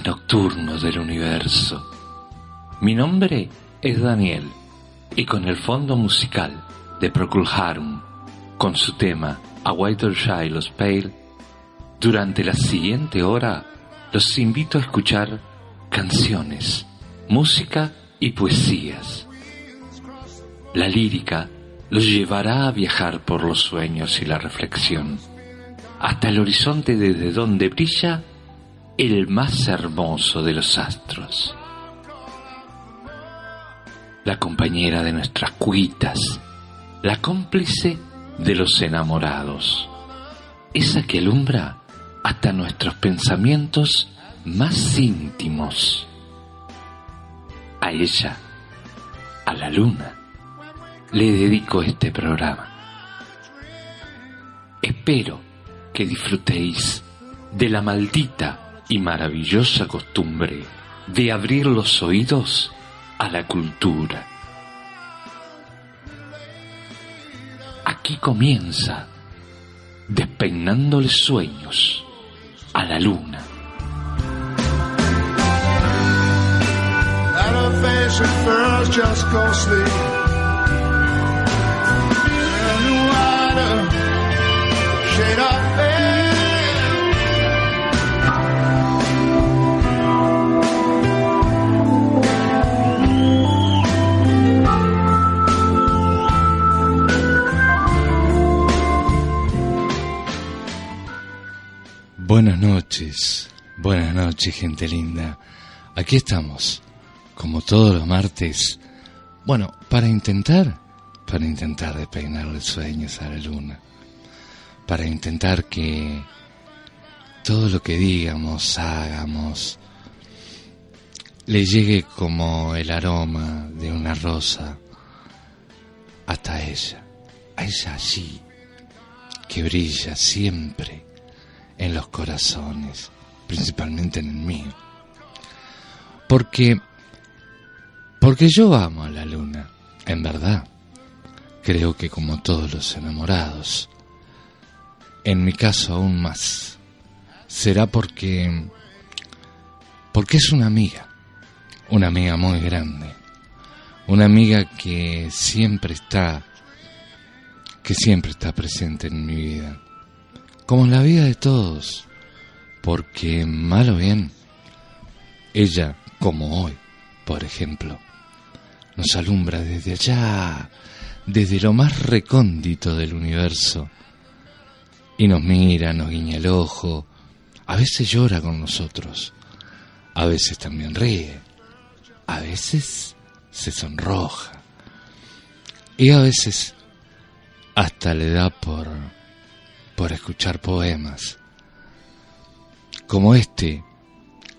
habitantes nocturnos del universo. Mi nombre es Daniel y con el fondo musical de Procul Harum, con su tema A Whiter Shiloh Pale, durante la siguiente hora los invito a escuchar canciones, música y poesías. La lírica los llevará a viajar por los sueños y la reflexión, hasta el horizonte desde donde brilla el más hermoso de los astros. La compañera de nuestras cuitas, la cómplice de los enamorados, esa que alumbra hasta nuestros pensamientos más íntimos. A ella, a la luna, le dedico este programa. Espero que disfrutéis de la maldita y maravillosa costumbre de abrir los oídos a la cultura. Aquí comienza despeinándole sueños a la luna. Buenas noches, buenas noches gente linda. Aquí estamos, como todos los martes. Bueno, para intentar, para intentar despeinarle sueños a la luna. Para intentar que todo lo que digamos, hagamos, le llegue como el aroma de una rosa hasta ella, a ella allí, que brilla siempre en los corazones, principalmente en el mío. Porque, porque yo amo a la luna, en verdad. Creo que como todos los enamorados, en mi caso aún más, será porque, porque es una amiga, una amiga muy grande, una amiga que siempre está, que siempre está presente en mi vida como en la vida de todos, porque mal o bien, ella, como hoy, por ejemplo, nos alumbra desde allá, desde lo más recóndito del universo, y nos mira, nos guiña el ojo, a veces llora con nosotros, a veces también ríe, a veces se sonroja, y a veces hasta le da por por escuchar poemas, como este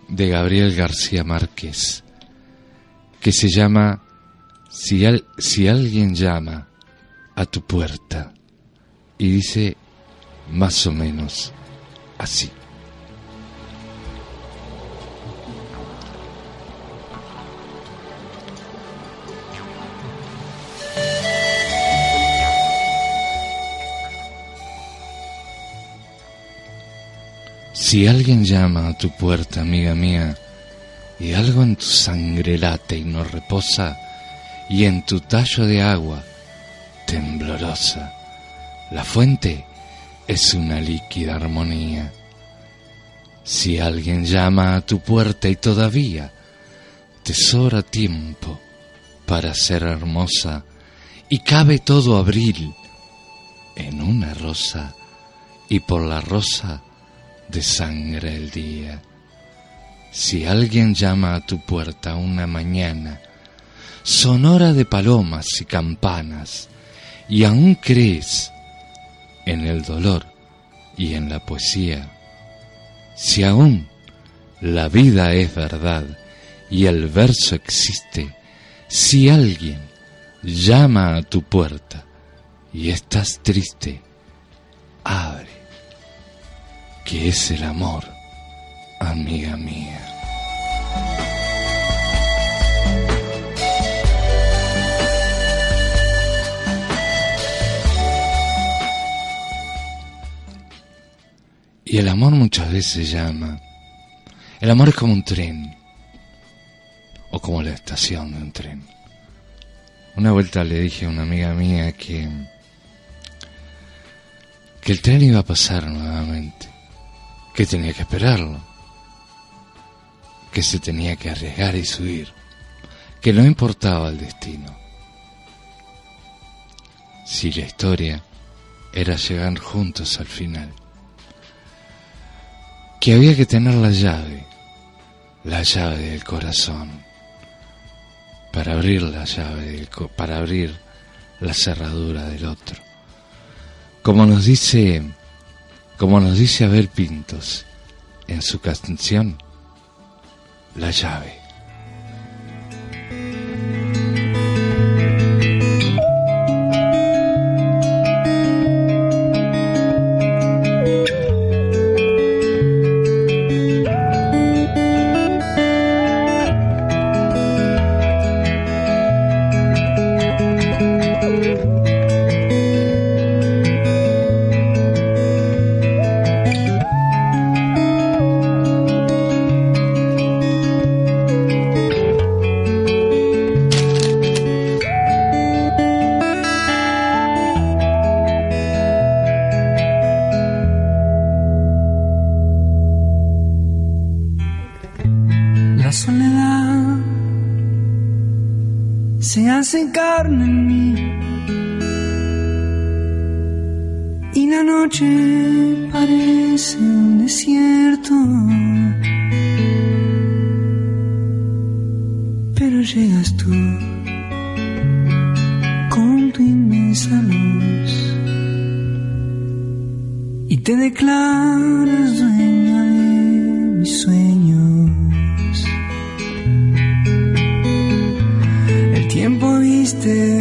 de Gabriel García Márquez, que se llama si, si alguien llama a tu puerta y dice más o menos así. Si alguien llama a tu puerta, amiga mía, y algo en tu sangre late y no reposa, y en tu tallo de agua temblorosa, la fuente es una líquida armonía. Si alguien llama a tu puerta y todavía tesora tiempo para ser hermosa, y cabe todo abril en una rosa, y por la rosa de sangre el día. Si alguien llama a tu puerta una mañana, sonora de palomas y campanas, y aún crees en el dolor y en la poesía, si aún la vida es verdad y el verso existe, si alguien llama a tu puerta y estás triste, abre que es el amor, amiga mía. Y el amor muchas veces llama. El amor es como un tren, o como la estación de un tren. Una vuelta le dije a una amiga mía que, que el tren iba a pasar nuevamente, que tenía que esperarlo, que se tenía que arriesgar y subir, que no importaba el destino. Si la historia era llegar juntos al final, que había que tener la llave, la llave del corazón, para abrir la llave, para abrir la cerradura del otro. Como nos dice, como nos dice Abel Pintos en su canción, la llave. me parece un desierto, pero llegas tú con tu inmensa luz y te declaras dueña de mis sueños. El tiempo viste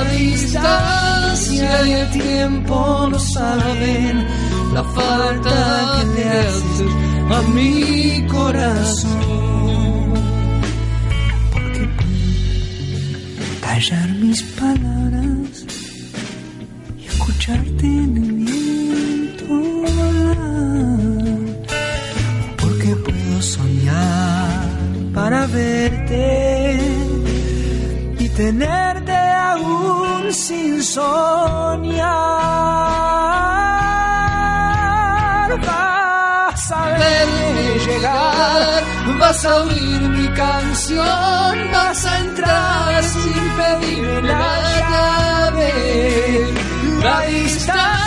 La distancia y el tiempo no saben la falta que le haces a mi corazón. Porque callar mis palabras y escucharte en el viento Porque puedo soñar para verte y tenerte sin soñar. Vas a verme llegar, vas a oír mi canción, vas a entrar sin pedirme la llave. La distancia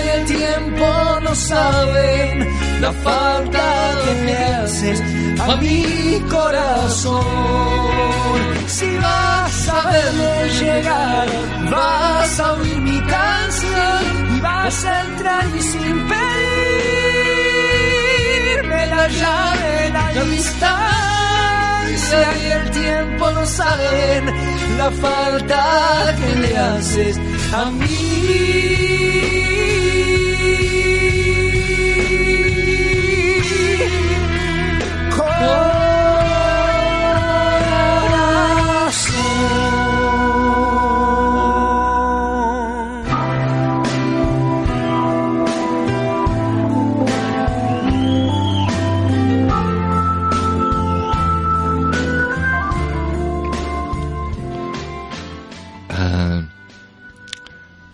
y el tiempo no saben la falta que me haces a mi corazón. Si vas a verme llegar, vas a oír mi canción y vas a entrar y sin pedirme la llave, la distancia y el tiempo no saben la falta que le haces a mí.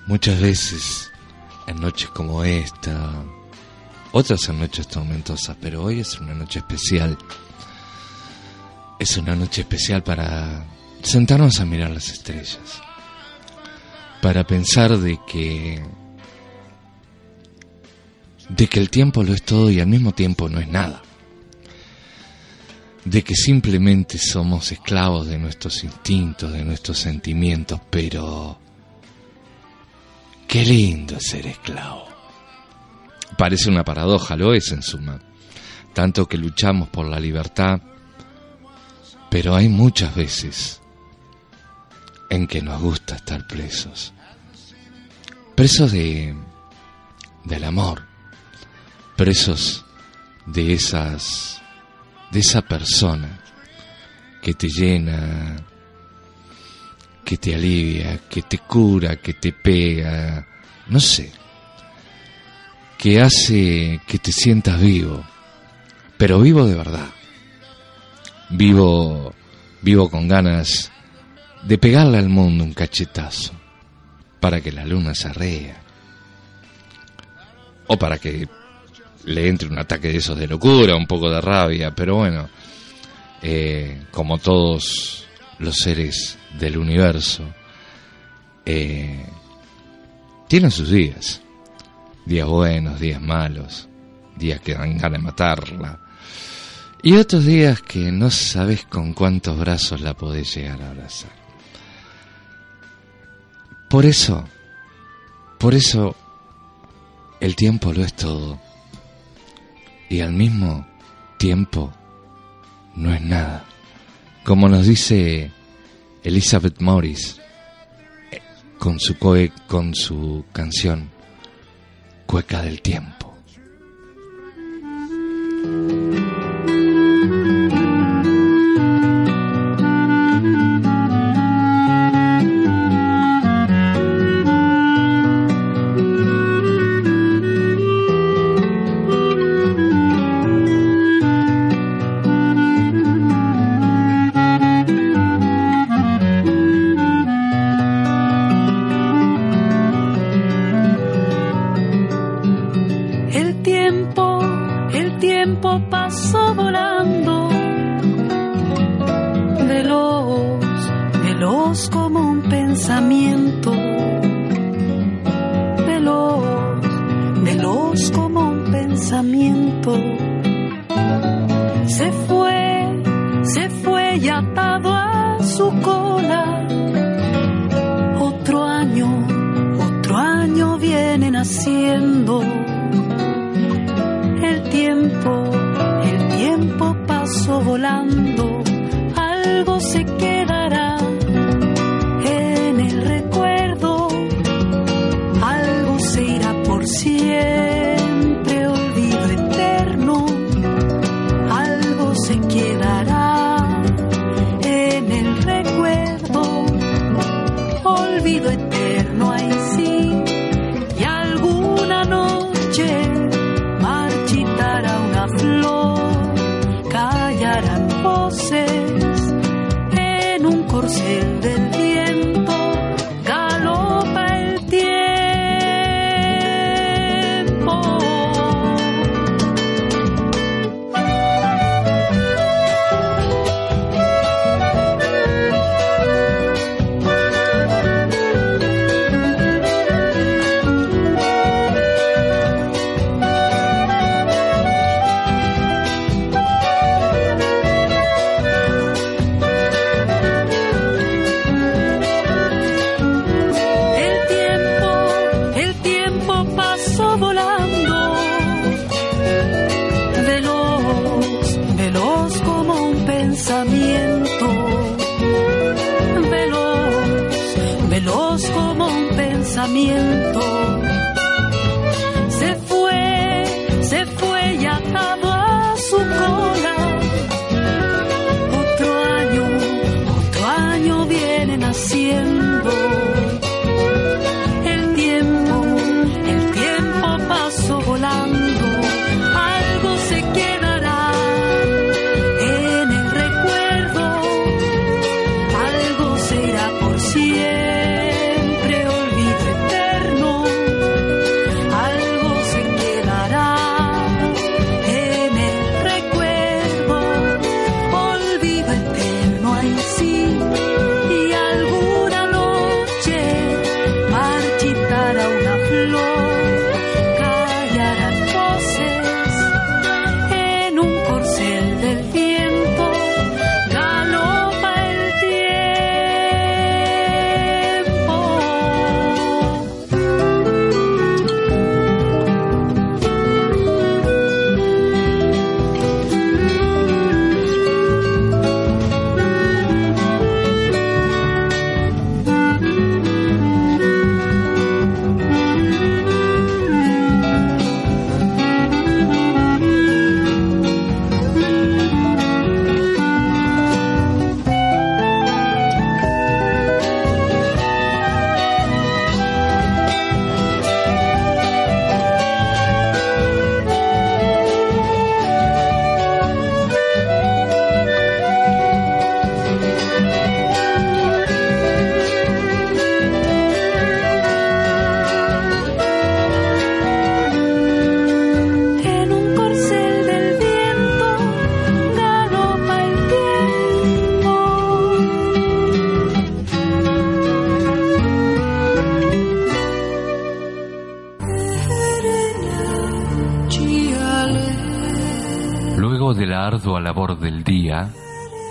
Muchas veces en noches como esta, otras en noches tormentosas, pero hoy es una noche especial. Es una noche especial para sentarnos a mirar las estrellas, para pensar de que de que el tiempo lo es todo y al mismo tiempo no es nada, de que simplemente somos esclavos de nuestros instintos, de nuestros sentimientos, pero qué lindo ser esclavo. Parece una paradoja, lo es en suma, tanto que luchamos por la libertad, pero hay muchas veces en que nos gusta estar presos. Presos de del amor, presos de esas de esa persona que te llena, que te alivia, que te cura, que te pega, no sé, que hace que te sientas vivo, pero vivo de verdad. Vivo vivo con ganas de pegarle al mundo un cachetazo para que la luna se arrea o para que le entre un ataque de esos de locura, un poco de rabia, pero bueno, eh, como todos los seres del universo, eh, tienen sus días, días buenos, días malos, días que dan ganas de matarla, y otros días que no sabes con cuántos brazos la podés llegar a abrazar. Por eso, por eso, el tiempo lo es todo. Y al mismo tiempo, no es nada. Como nos dice Elizabeth Morris eh, con su, coe, con su canción Cueca del Tiempo.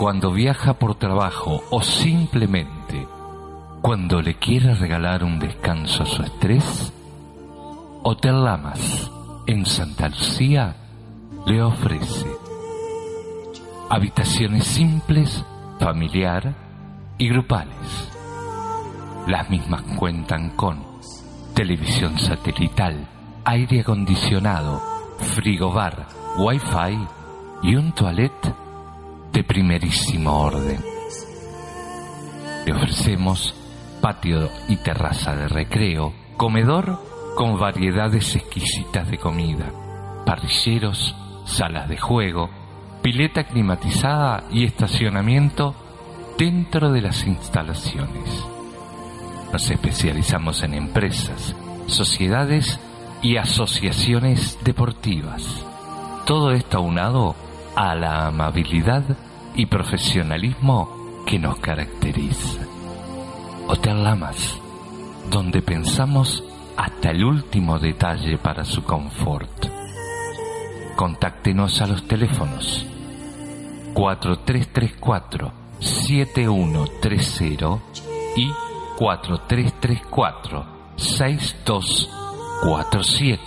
Cuando viaja por trabajo o simplemente cuando le quiere regalar un descanso a su estrés, Hotel Lamas en Santa Lucía le ofrece habitaciones simples, familiar y grupales. Las mismas cuentan con televisión satelital, aire acondicionado, frigobar, wifi y un toilet de primerísimo orden. Le ofrecemos patio y terraza de recreo, comedor con variedades exquisitas de comida, parrilleros, salas de juego, pileta climatizada y estacionamiento dentro de las instalaciones. Nos especializamos en empresas, sociedades y asociaciones deportivas. Todo esto aunado a la amabilidad y profesionalismo que nos caracteriza. Hotel Lamas, donde pensamos hasta el último detalle para su confort. Contáctenos a los teléfonos 4334 7130 y 4334 6247.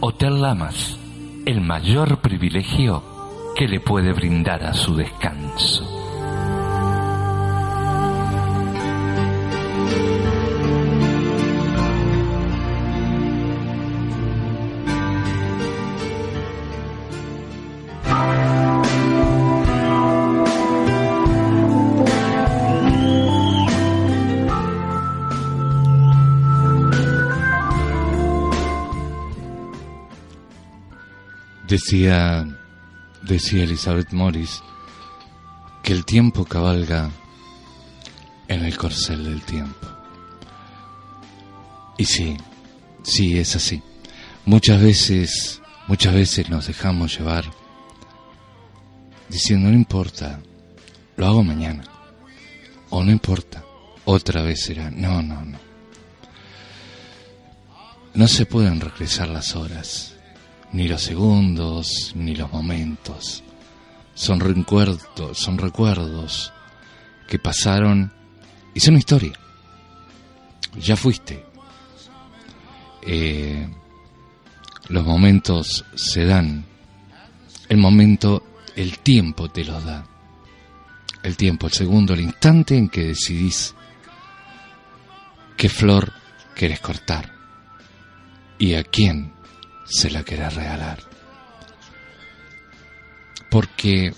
Hotel Lamas, el mayor privilegio ¿qué le puede brindar a su descanso? Decía, decía Elizabeth Morris que el tiempo cabalga en el corcel del tiempo. Y sí, sí, es así. Muchas veces, muchas veces nos dejamos llevar diciendo no importa, lo hago mañana. O no importa, otra vez será. No, no, no. No se pueden regresar las horas ni los segundos, ni los momentos. Son recuerdos, son recuerdos que pasaron y son historia. Ya fuiste. Eh, los momentos se dan. El momento, el tiempo te los da. El tiempo, el segundo, el instante en que decidís qué flor querés cortar y a quién se la querrá regalar. Porque,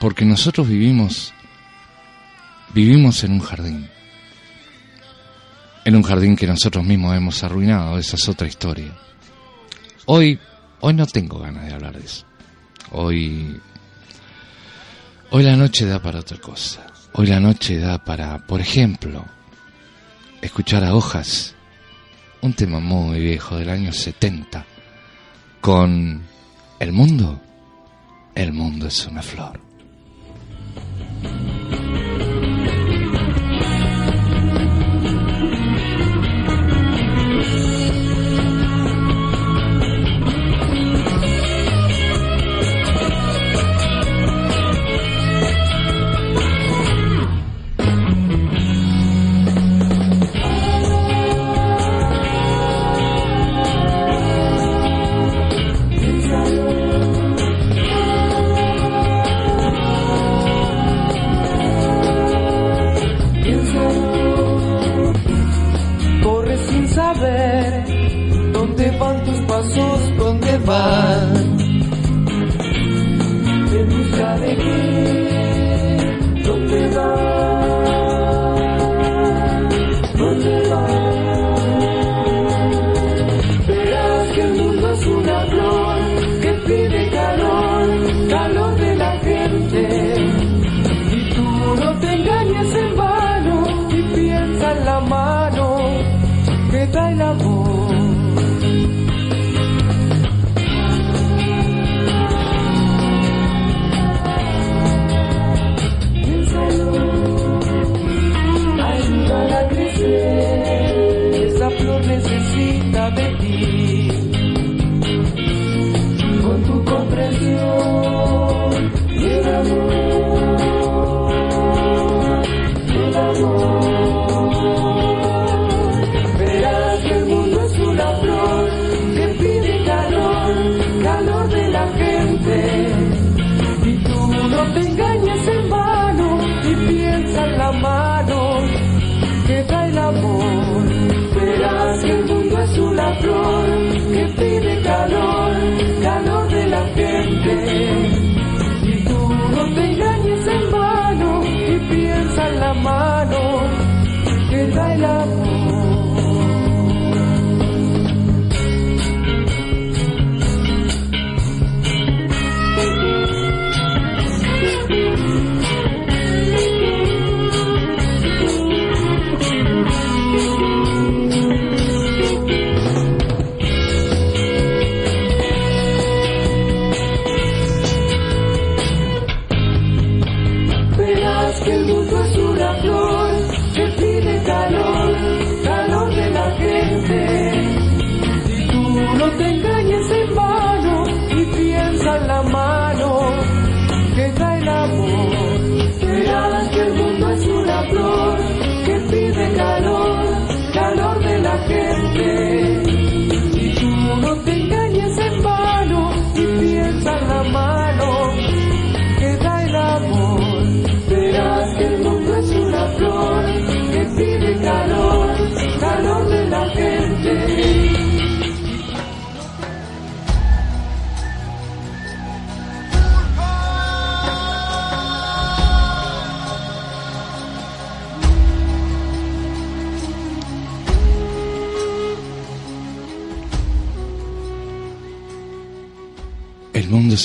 porque nosotros vivimos, vivimos en un jardín. En un jardín que nosotros mismos hemos arruinado, esa es otra historia. Hoy, hoy no tengo ganas de hablar de eso. Hoy, hoy la noche da para otra cosa. Hoy la noche da para, por ejemplo, escuchar a hojas un tema muy viejo del año 70 con El mundo, el mundo es una flor.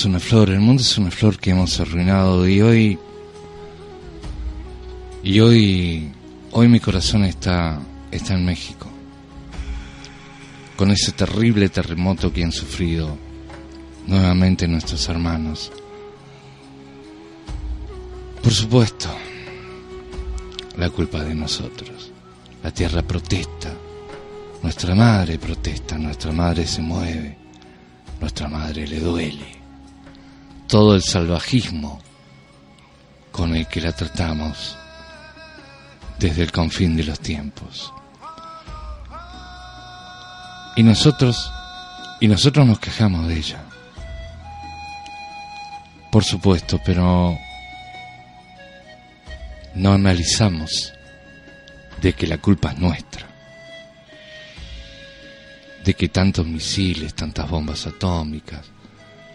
Es una flor, el mundo es una flor que hemos arruinado y hoy y hoy hoy mi corazón está está en México. Con ese terrible terremoto que han sufrido nuevamente nuestros hermanos. Por supuesto, la culpa de nosotros. La tierra protesta, nuestra madre protesta, nuestra madre se mueve, nuestra madre le duele. Todo el salvajismo con el que la tratamos desde el confín de los tiempos. Y nosotros, y nosotros nos quejamos de ella. Por supuesto, pero no analizamos de que la culpa es nuestra, de que tantos misiles, tantas bombas atómicas,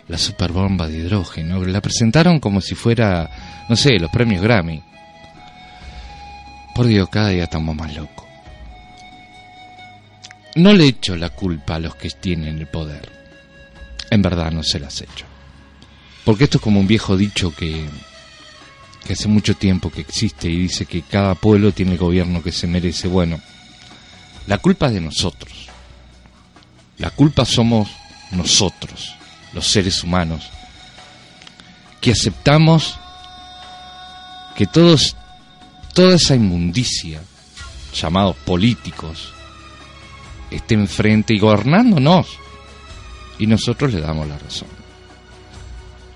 la superbomba de hidrógeno, la presentaron como si fuera, no sé, los premios Grammy. Por Dios, cada día estamos más locos. No le echo la culpa a los que tienen el poder. En verdad no se las echo. Porque esto es como un viejo dicho que que hace mucho tiempo que existe y dice que cada pueblo tiene el gobierno que se merece. Bueno, la culpa es de nosotros. La culpa somos nosotros, los seres humanos, que aceptamos que todos, toda esa inmundicia, llamados políticos, esté enfrente y gobernándonos. Y nosotros le damos la razón.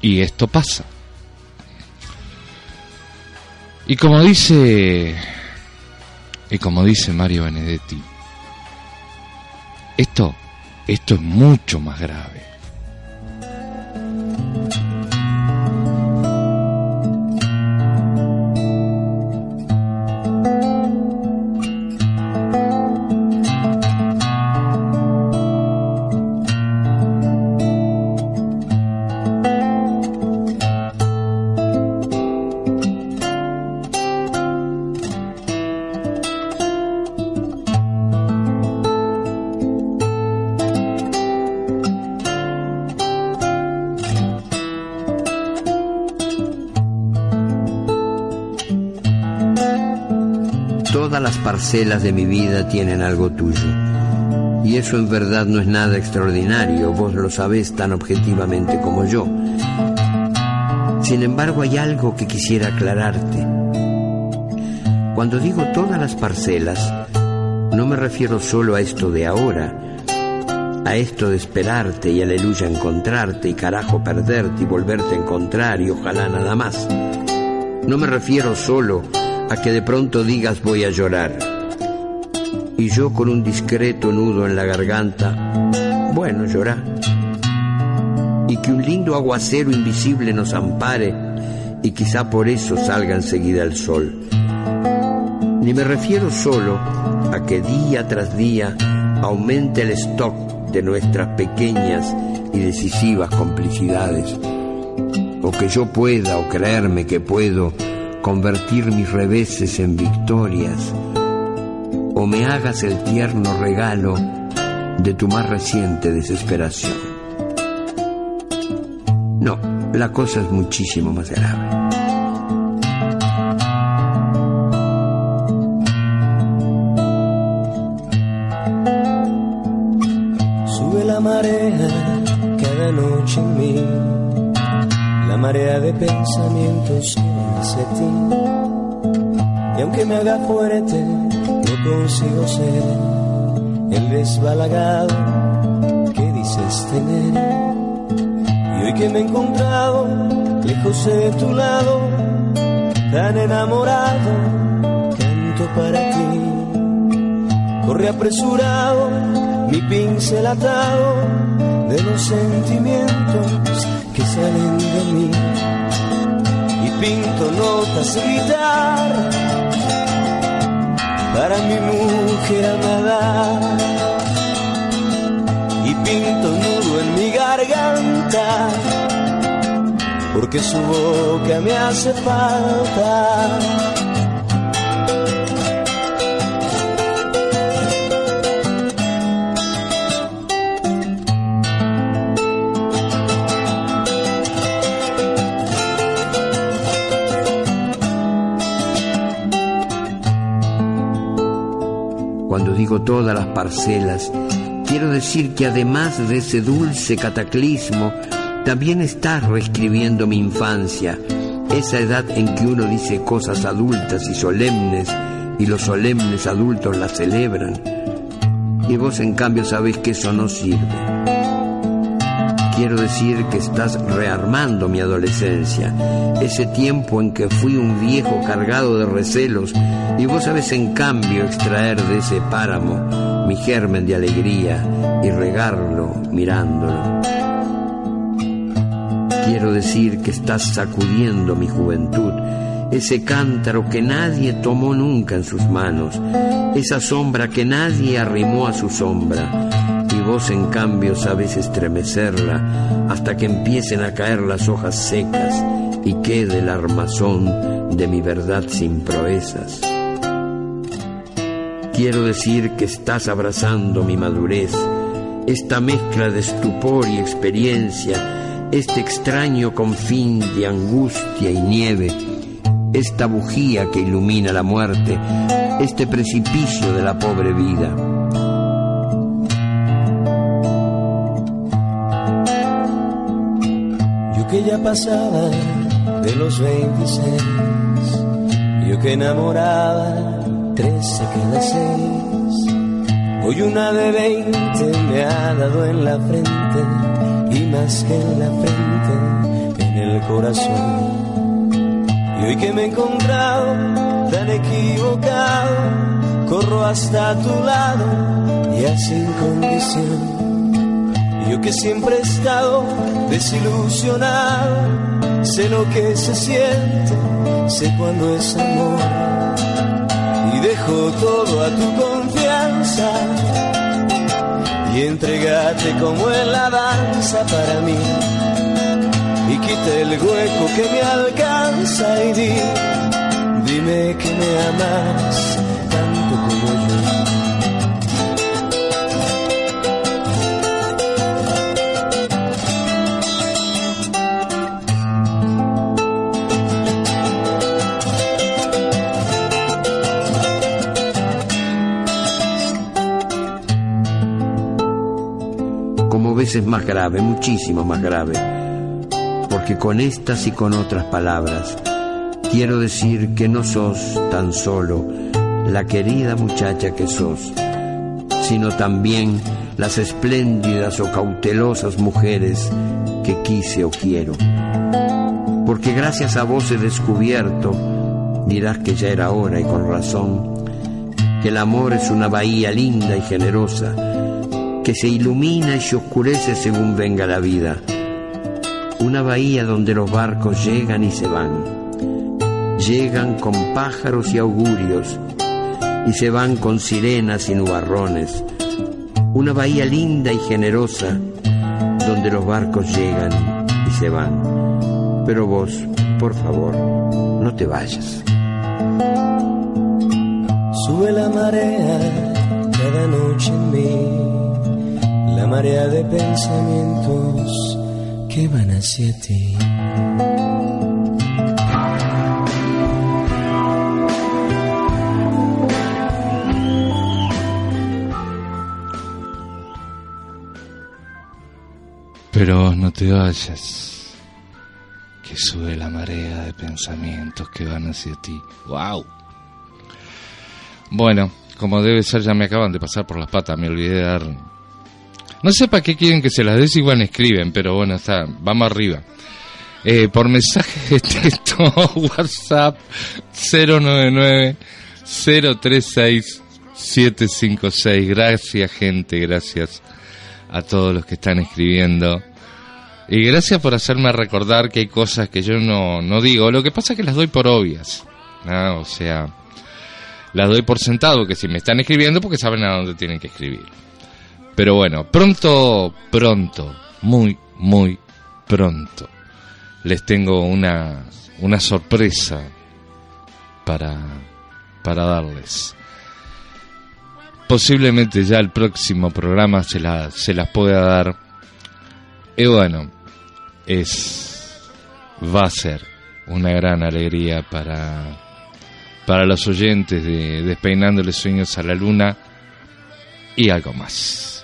Y esto pasa. Y como dice y como dice Mario Benedetti, esto esto es mucho más grave. Parcelas de mi vida tienen algo tuyo. Y eso en verdad no es nada extraordinario, vos lo sabés tan objetivamente como yo. Sin embargo, hay algo que quisiera aclararte. Cuando digo todas las parcelas, no me refiero solo a esto de ahora, a esto de esperarte y aleluya encontrarte y carajo perderte y volverte a encontrar y ojalá nada más. No me refiero solo a que de pronto digas voy a llorar. Y yo con un discreto nudo en la garganta, bueno, llorá. Y que un lindo aguacero invisible nos ampare y quizá por eso salga enseguida el sol. Ni me refiero solo a que día tras día aumente el stock de nuestras pequeñas y decisivas complicidades, o que yo pueda o creerme que puedo convertir mis reveses en victorias, o me hagas el tierno regalo de tu más reciente desesperación. No, la cosa es muchísimo más grave. Sube la marea cada noche en mí, la marea de pensamientos y aunque me haga fuerte, consigo ser el desbalagado que dices tener. Y hoy que me he encontrado lejos de tu lado, tan enamorado, canto para ti. Corre apresurado mi pincel atado de los sentimientos que salen de mí pinto notas gritar para mi mujer amada. Y pinto nudo en mi garganta porque su boca me hace falta todas las parcelas, quiero decir que además de ese dulce cataclismo, también estás reescribiendo mi infancia, esa edad en que uno dice cosas adultas y solemnes y los solemnes adultos las celebran. Y vos en cambio sabés que eso no sirve. Quiero decir que estás rearmando mi adolescencia, ese tiempo en que fui un viejo cargado de recelos y vos sabés en cambio extraer de ese páramo mi germen de alegría y regarlo mirándolo. Quiero decir que estás sacudiendo mi juventud, ese cántaro que nadie tomó nunca en sus manos, esa sombra que nadie arrimó a su sombra, y vos en cambio sabes estremecerla hasta que empiecen a caer las hojas secas y quede el armazón de mi verdad sin proezas. Quiero decir que estás abrazando mi madurez, esta mezcla de estupor y experiencia, este extraño confín de angustia y nieve, esta bujía que ilumina la muerte, este precipicio de la pobre vida. Ya pasaba de los 26, yo que enamoraba 13 queda 6, hoy una de 20 me ha dado en la frente y más que en la frente, en el corazón. Y hoy que me he encontrado tan equivocado, corro hasta tu lado y sin condición. Yo que siempre he estado desilusionado, sé lo que se siente, sé cuando es amor. Y dejo todo a tu confianza y entregate como en la danza para mí. Y quite el hueco que me alcanza y di, dime que me amas tanto como yo. Veces más grave, muchísimo más grave, porque con estas y con otras palabras quiero decir que no sos tan solo la querida muchacha que sos, sino también las espléndidas o cautelosas mujeres que quise o quiero. Porque gracias a vos he descubierto, dirás que ya era hora y con razón, que el amor es una bahía linda y generosa, que se ilumina y se oscurece según venga la vida. Una bahía donde los barcos llegan y se van. Llegan con pájaros y augurios y se van con sirenas y nubarrones. Una bahía linda y generosa donde los barcos llegan y se van. Pero vos, por favor, no te vayas. Sube la marea cada noche en mí la marea de pensamientos que van hacia ti. Pero no te vayas, que sube la marea de pensamientos que van hacia ti. ¡Wow! Bueno, como debe ser, ya me acaban de pasar por las patas, me olvidé de dar no sé para qué quieren que se las des, igual escriben, pero bueno, está, vamos arriba. Eh, por mensaje de texto, WhatsApp 099 036 756. Gracias, gente, gracias a todos los que están escribiendo. Y gracias por hacerme recordar que hay cosas que yo no, no digo. Lo que pasa es que las doy por obvias. O sea, las doy por sentado, que si me están escribiendo porque saben a dónde tienen que escribir. Pero bueno, pronto, pronto, muy, muy pronto, les tengo una, una sorpresa para, para darles. Posiblemente ya el próximo programa se, la, se las pueda dar. Y bueno, es, va a ser una gran alegría para, para los oyentes de Despeinándoles Sueños a la Luna y algo más.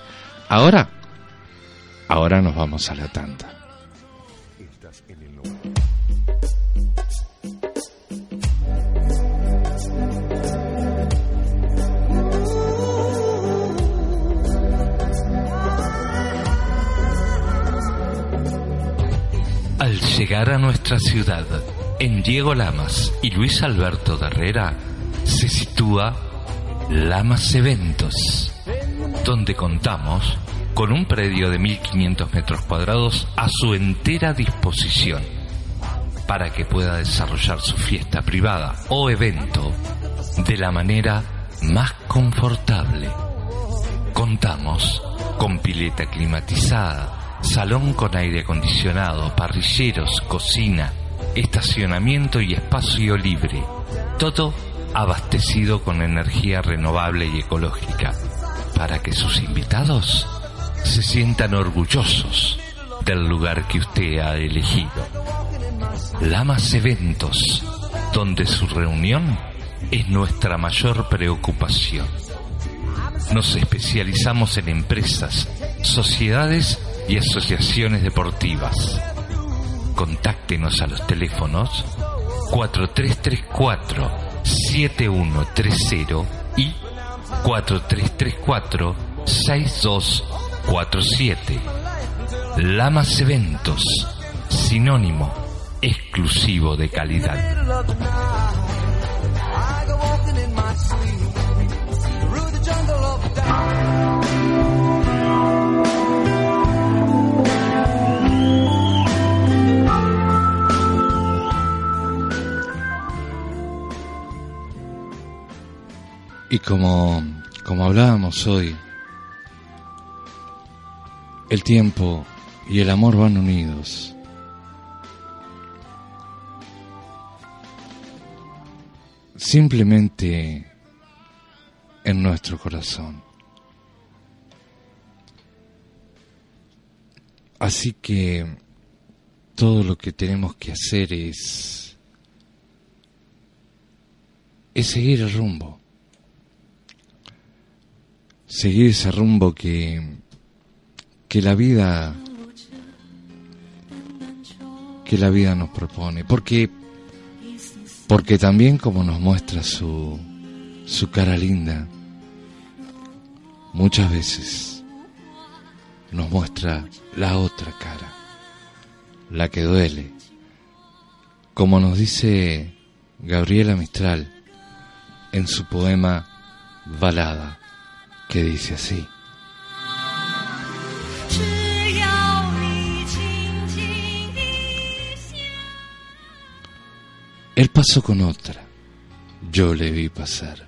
Ahora, ahora nos vamos a la tanda. Al llegar a nuestra ciudad, en Diego Lamas y Luis Alberto de Herrera, se sitúa Lamas Eventos, donde contamos con un predio de 1500 metros cuadrados a su entera disposición para que pueda desarrollar su fiesta privada o evento de la manera más confortable. Contamos con pileta climatizada, salón con aire acondicionado, parrilleros, cocina, estacionamiento y espacio libre. Todo abastecido con energía renovable y ecológica, para que sus invitados se sientan orgullosos del lugar que usted ha elegido. Lamas Eventos, donde su reunión es nuestra mayor preocupación. Nos especializamos en empresas, sociedades y asociaciones deportivas. Contáctenos a los teléfonos 4334 7130 y 4334 6247. Lamas Eventos, sinónimo exclusivo de calidad. Y como, como hablábamos hoy, el tiempo y el amor van unidos. Simplemente en nuestro corazón. Así que todo lo que tenemos que hacer es es seguir el rumbo seguir ese rumbo que, que la vida que la vida nos propone. Porque porque también como nos muestra su su cara linda muchas veces nos muestra la otra cara la que duele. Como nos dice Gabriela Mistral en su poema Balada que dice así. Él pasó con otra, yo le vi pasar,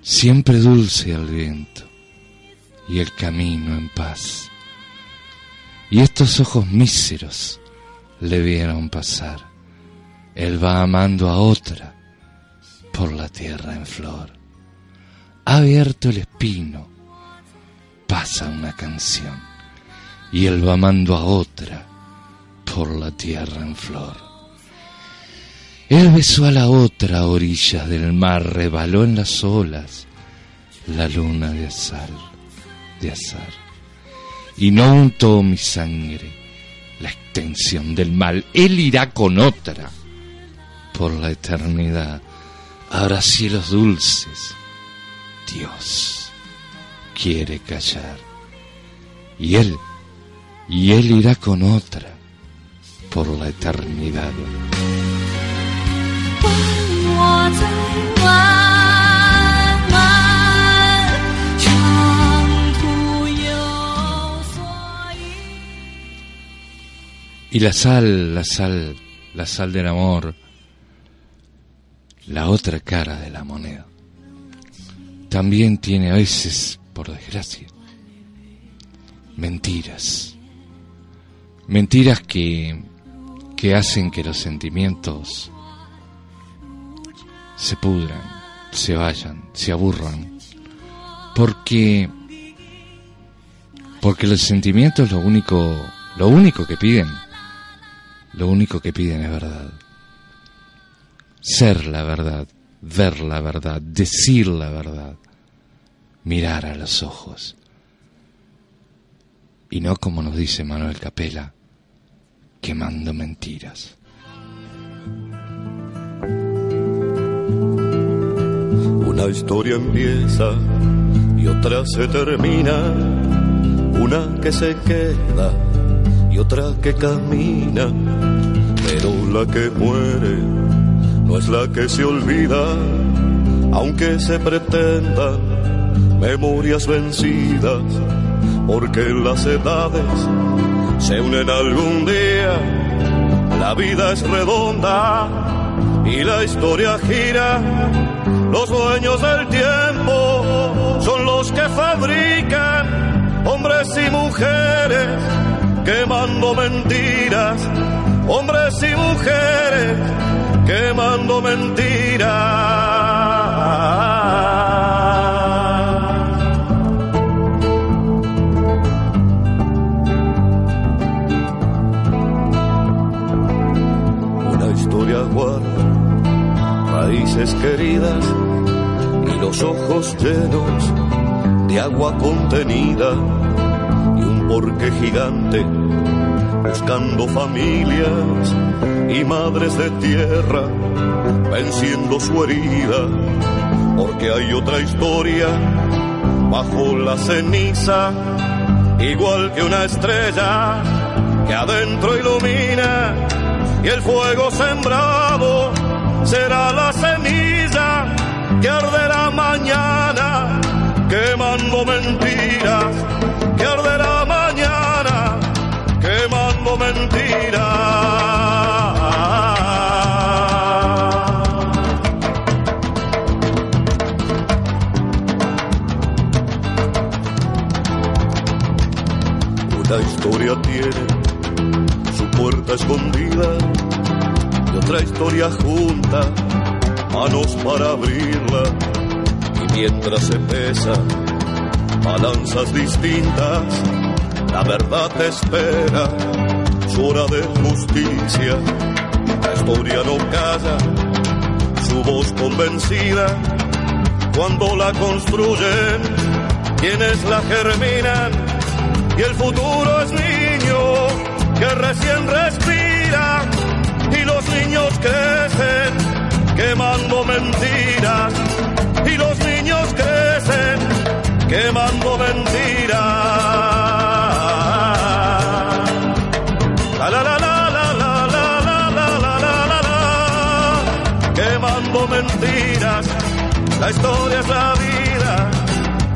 siempre dulce al viento y el camino en paz. Y estos ojos míseros le vieron pasar. Él va amando a otra por la tierra en flor abierto el espino, pasa una canción y él va amando a otra por la tierra en flor. Él besó a la otra orilla del mar, rebaló en las olas la luna de azar, de azar, y no untó mi sangre la extensión del mal. Él irá con otra por la eternidad. Habrá cielos dulces Dios quiere callar. Y Él, y Él irá con otra por la eternidad. Y la sal, la sal, la sal del amor, la otra cara de la moneda también tiene a veces, por desgracia, mentiras. Mentiras que, que hacen que los sentimientos se pudran, se vayan, se aburran. Porque porque los sentimientos lo único lo único que piden lo único que piden es verdad. Ser la verdad, ver la verdad, decir la verdad mirar a los ojos. Y no como nos dice Manuel Capela, quemando mentiras. Una historia empieza y otra se termina, una que se queda y otra que camina, pero la que muere no es la que se olvida, aunque se pretendan memorias vencidas, porque las edades se unen algún día, la vida es redonda y la historia gira, los dueños del tiempo son los que fabrican hombres y mujeres quemando mentiras, hombres y mujeres quemando mentiras. Queridas y los ojos llenos de agua contenida porque gigante, buscando familias y madres de tierra, venciendo su herida, porque hay otra historia bajo la ceniza, igual que una estrella que adentro ilumina, y el fuego sembrado será la ceniza que arderá mañana, quemando mentiras, que arderá mentira. Una historia tiene su puerta escondida y otra historia manos para abrirla. Y mientras se pesa, balanzas distintas, la verdad te espera su hora de justicia. La historia no calla, su voz convencida. Cuando la construyen, quienes la germinan, y el futuro es niño que recién respira, y los niños crecen quemando mentiras, y los niños crecen quemando mentiras. la la la la la la la la la la la quemando mentiras, la historia es la vida,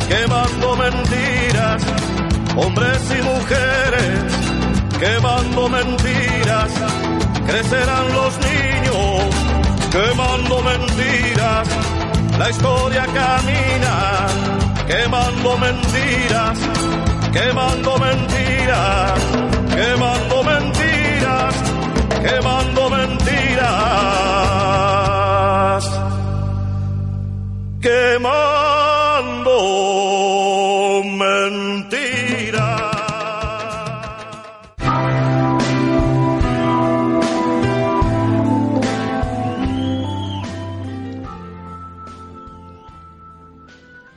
quemando mentiras, hombres y mujeres, quemando mentiras, crecerán los niños, quemando mentiras, la historia camina, quemando mentiras, quemando mentiras, quemando mentiras quemando mentiras, quemando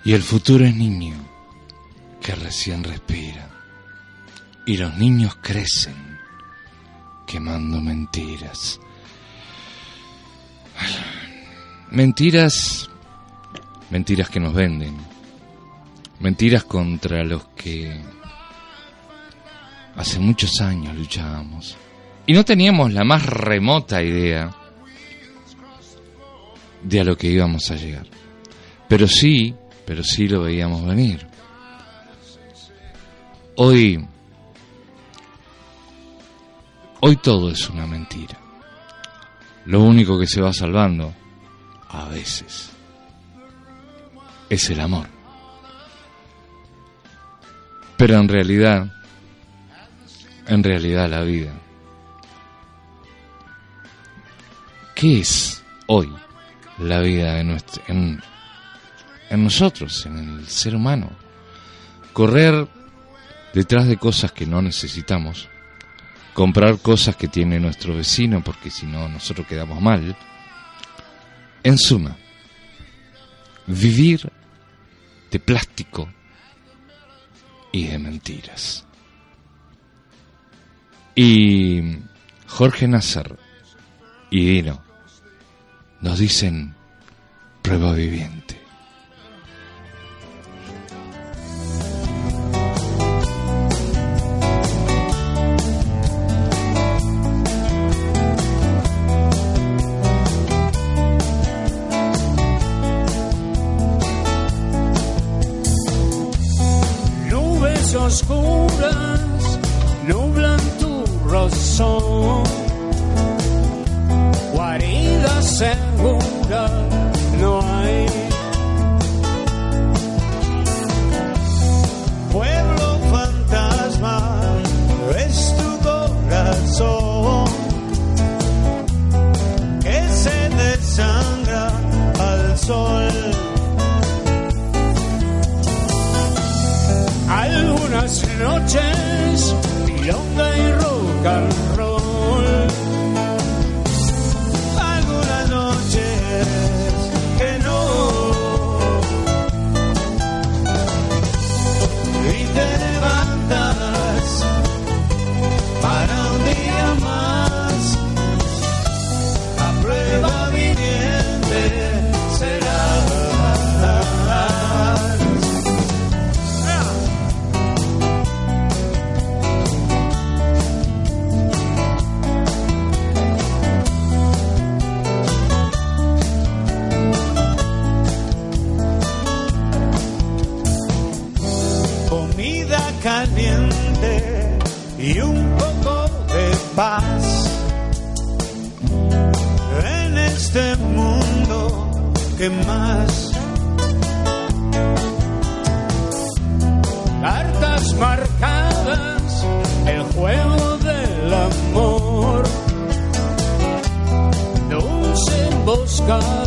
Y el futuro es niño que recién respira. Y los niños crecen quemando mentiras. Mentiras, mentiras que nos venden, mentiras contra los que hace muchos años luchábamos y no teníamos la más remota idea de a lo que íbamos a llegar. Pero sí, pero sí lo veíamos venir. Hoy Hoy todo es una mentira. Lo único que se va salvando, a veces, es el amor. Pero en realidad, en realidad la vida, ¿qué es hoy la vida de nuestro, en, en nosotros, en el ser humano? Correr detrás de cosas que no necesitamos comprar cosas que tiene nuestro vecino porque si no nosotros quedamos mal. En suma, vivir de plástico y de mentiras. Y Jorge Nasser y Dino nos dicen prueba viviente. Algunas que más Cartas marcadas, el juego del amor. Dulce emboscada,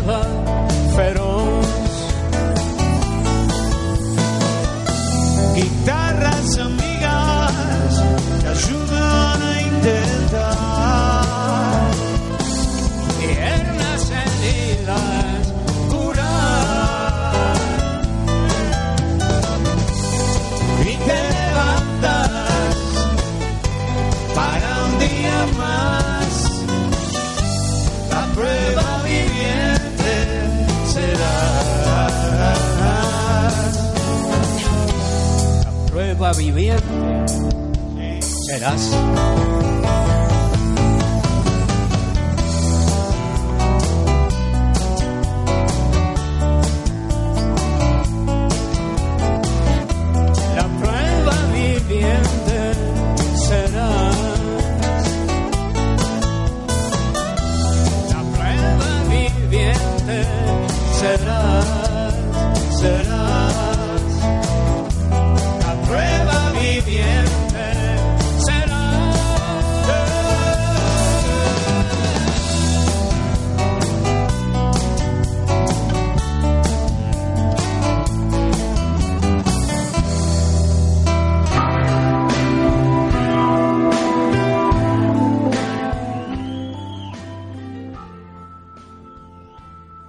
la prueba viviente serás prueba viviente. Serás. Serás. Serás.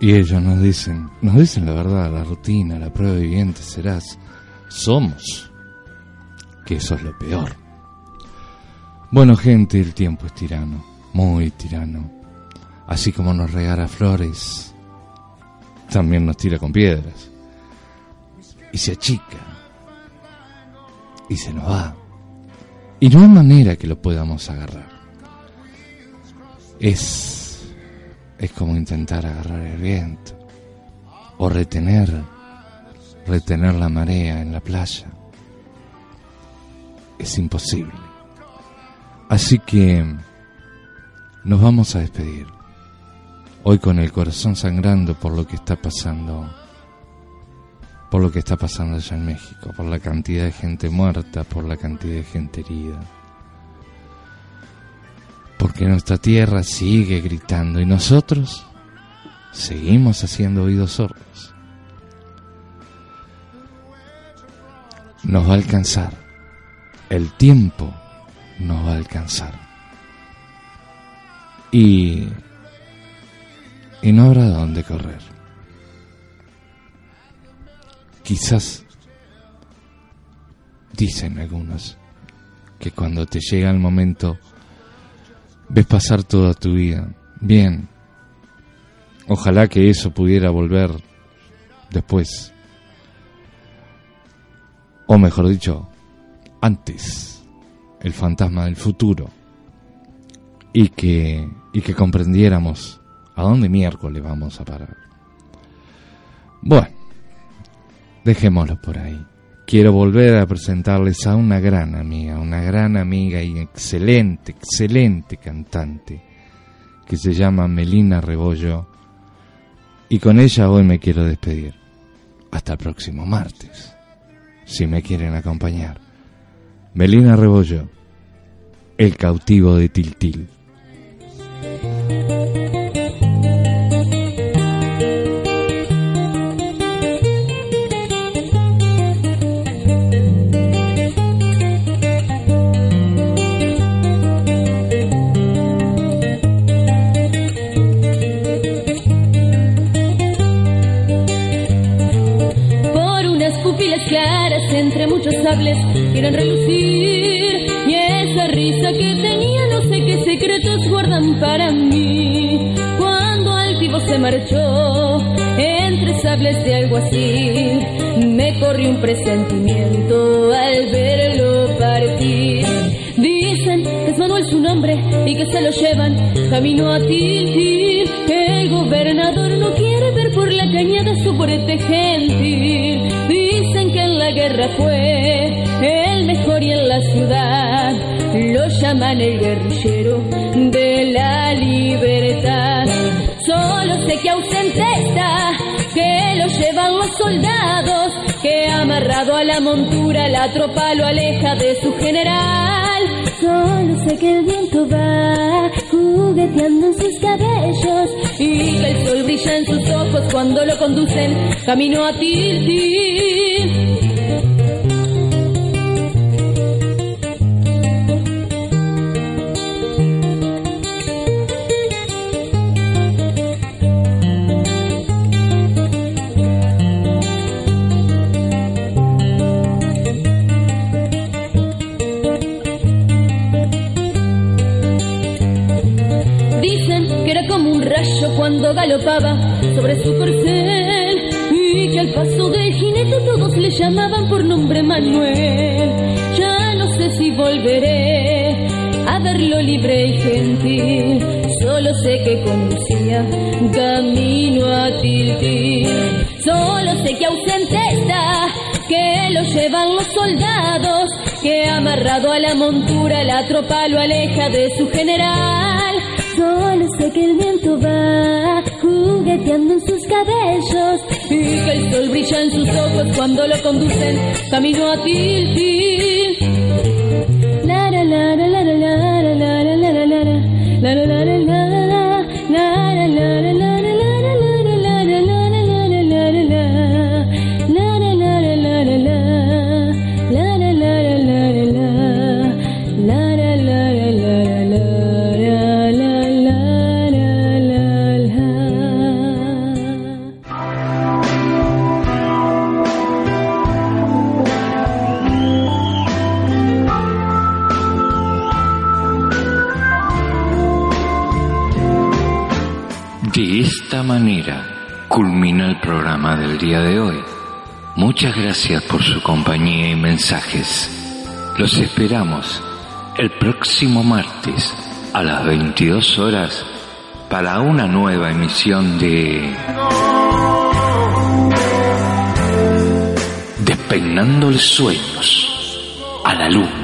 Y ellos nos dicen, nos dicen la verdad, la rutina, la prueba viviente serás, somos, que eso es lo peor. Bueno gente, el tiempo es tirano, muy tirano. Así como nos regala flores, también nos tira con piedras. Y se achica. Y se nos va. Y no hay manera que lo podamos agarrar. Es, es como intentar agarrar el viento. O retener, retener la marea en la playa. Es imposible. Así que nos vamos a despedir. Hoy con el corazón sangrando por lo que está pasando, por lo que está pasando allá en México, por la cantidad de gente muerta, por la cantidad de gente herida. Porque nuestra tierra sigue gritando y nosotros seguimos haciendo oídos sordos. Nos va a alcanzar. El tiempo nos va a alcanzar. Y, y no habrá dónde correr. quizás dicen algunos que cuando te llega el momento ves pasar toda tu vida. Bien, ojalá que eso pudiera volver después. O mejor dicho, antes, el fantasma del futuro. Y que, y que comprendiéramos a dónde miércoles vamos a parar. Bueno, dejémoslo por ahí. Quiero volver a presentarles a una gran amiga, una gran amiga y excelente, excelente cantante, que se llama Melina Rebollo. Y con ella hoy me quiero despedir. Hasta el próximo martes, si me quieren acompañar. Melina Rebollo, el cautivo de Tiltil. La montura la tropa lo aleja de su general. Solo sé que el viento va jugueteando en sus cabellos y que el sol brilla en sus ojos cuando lo conducen camino a Tiltil. Sobre su corcel y que al paso del jinete todos le llamaban por nombre Manuel. Ya no sé si volveré a verlo libre y gentil, solo sé que conducía camino a Tiltil. Solo sé que ausente está, que lo llevan los soldados, que amarrado a la montura la tropa lo aleja de su general. Que el viento va jugueteando en sus cabellos y que el sol brilla en sus ojos cuando lo conducen camino a Tiltil. Culmina el programa del día de hoy. Muchas gracias por su compañía y mensajes. Los esperamos el próximo martes a las 22 horas para una nueva emisión de Despeinándole sueños a la luna.